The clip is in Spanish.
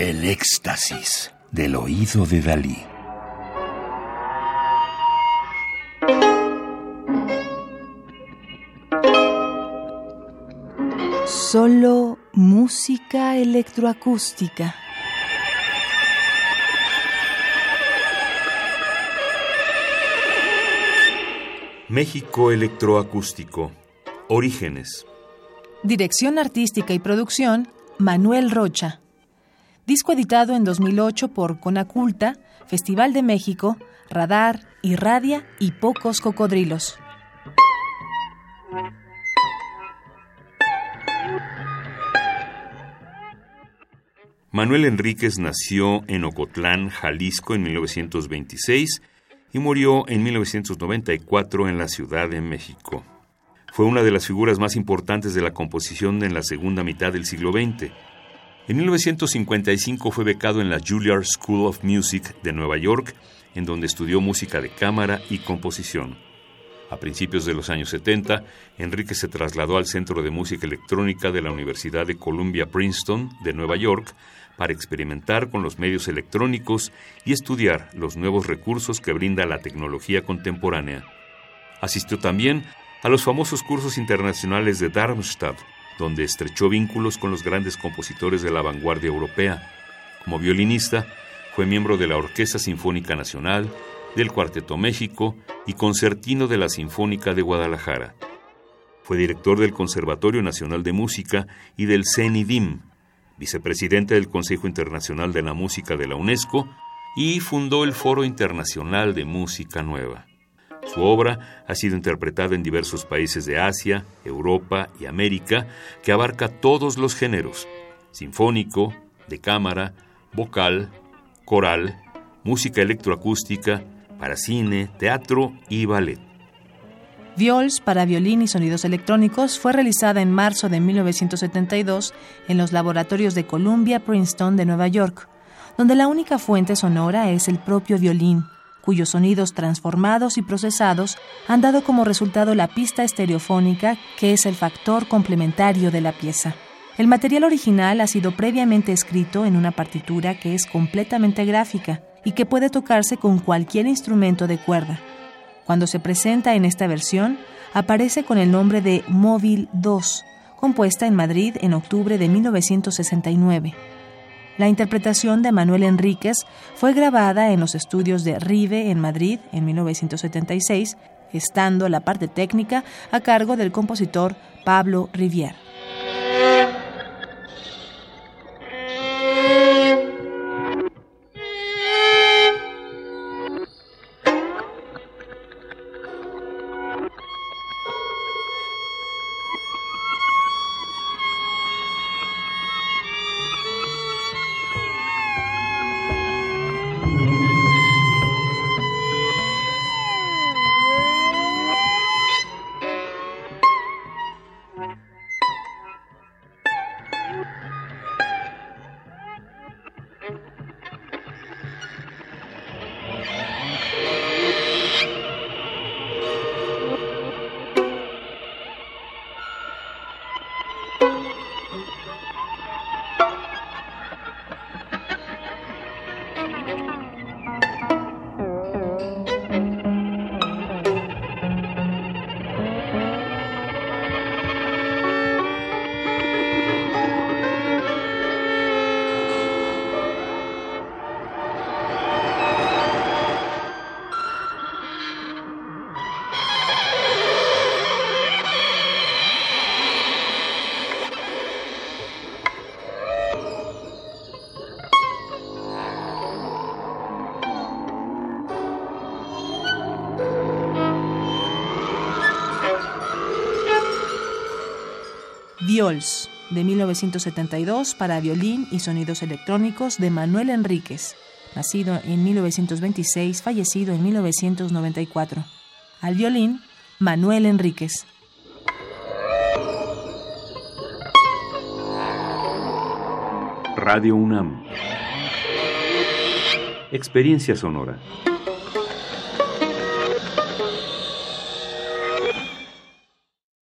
El éxtasis del oído de Dalí. Solo música electroacústica. México Electroacústico. Orígenes. Dirección artística y producción, Manuel Rocha. Disco editado en 2008 por Conaculta, Festival de México, Radar, Irradia y Pocos Cocodrilos. Manuel Enríquez nació en Ocotlán, Jalisco, en 1926 y murió en 1994 en la Ciudad de México. Fue una de las figuras más importantes de la composición en la segunda mitad del siglo XX. En 1955 fue becado en la Juilliard School of Music de Nueva York, en donde estudió música de cámara y composición. A principios de los años 70, Enrique se trasladó al Centro de Música Electrónica de la Universidad de Columbia Princeton de Nueva York para experimentar con los medios electrónicos y estudiar los nuevos recursos que brinda la tecnología contemporánea. Asistió también a los famosos cursos internacionales de Darmstadt, donde estrechó vínculos con los grandes compositores de la vanguardia europea. Como violinista, fue miembro de la Orquesta Sinfónica Nacional, del Cuarteto México y concertino de la Sinfónica de Guadalajara. Fue director del Conservatorio Nacional de Música y del CENIDIM, vicepresidente del Consejo Internacional de la Música de la UNESCO y fundó el Foro Internacional de Música Nueva. Su obra ha sido interpretada en diversos países de Asia, Europa y América, que abarca todos los géneros, sinfónico, de cámara, vocal, coral, música electroacústica, para cine, teatro y ballet. Viols para violín y sonidos electrónicos fue realizada en marzo de 1972 en los laboratorios de Columbia Princeton de Nueva York, donde la única fuente sonora es el propio violín, cuyos sonidos transformados y procesados han dado como resultado la pista estereofónica, que es el factor complementario de la pieza. El material original ha sido previamente escrito en una partitura que es completamente gráfica y que puede tocarse con cualquier instrumento de cuerda. Cuando se presenta en esta versión, aparece con el nombre de Móvil 2, compuesta en Madrid en octubre de 1969. La interpretación de Manuel Enríquez fue grabada en los estudios de Rive en Madrid en 1976, estando la parte técnica a cargo del compositor Pablo Rivière. Viols, de 1972 para violín y sonidos electrónicos de Manuel Enríquez, nacido en 1926, fallecido en 1994. Al violín, Manuel Enríquez. Radio UNAM. Experiencia sonora.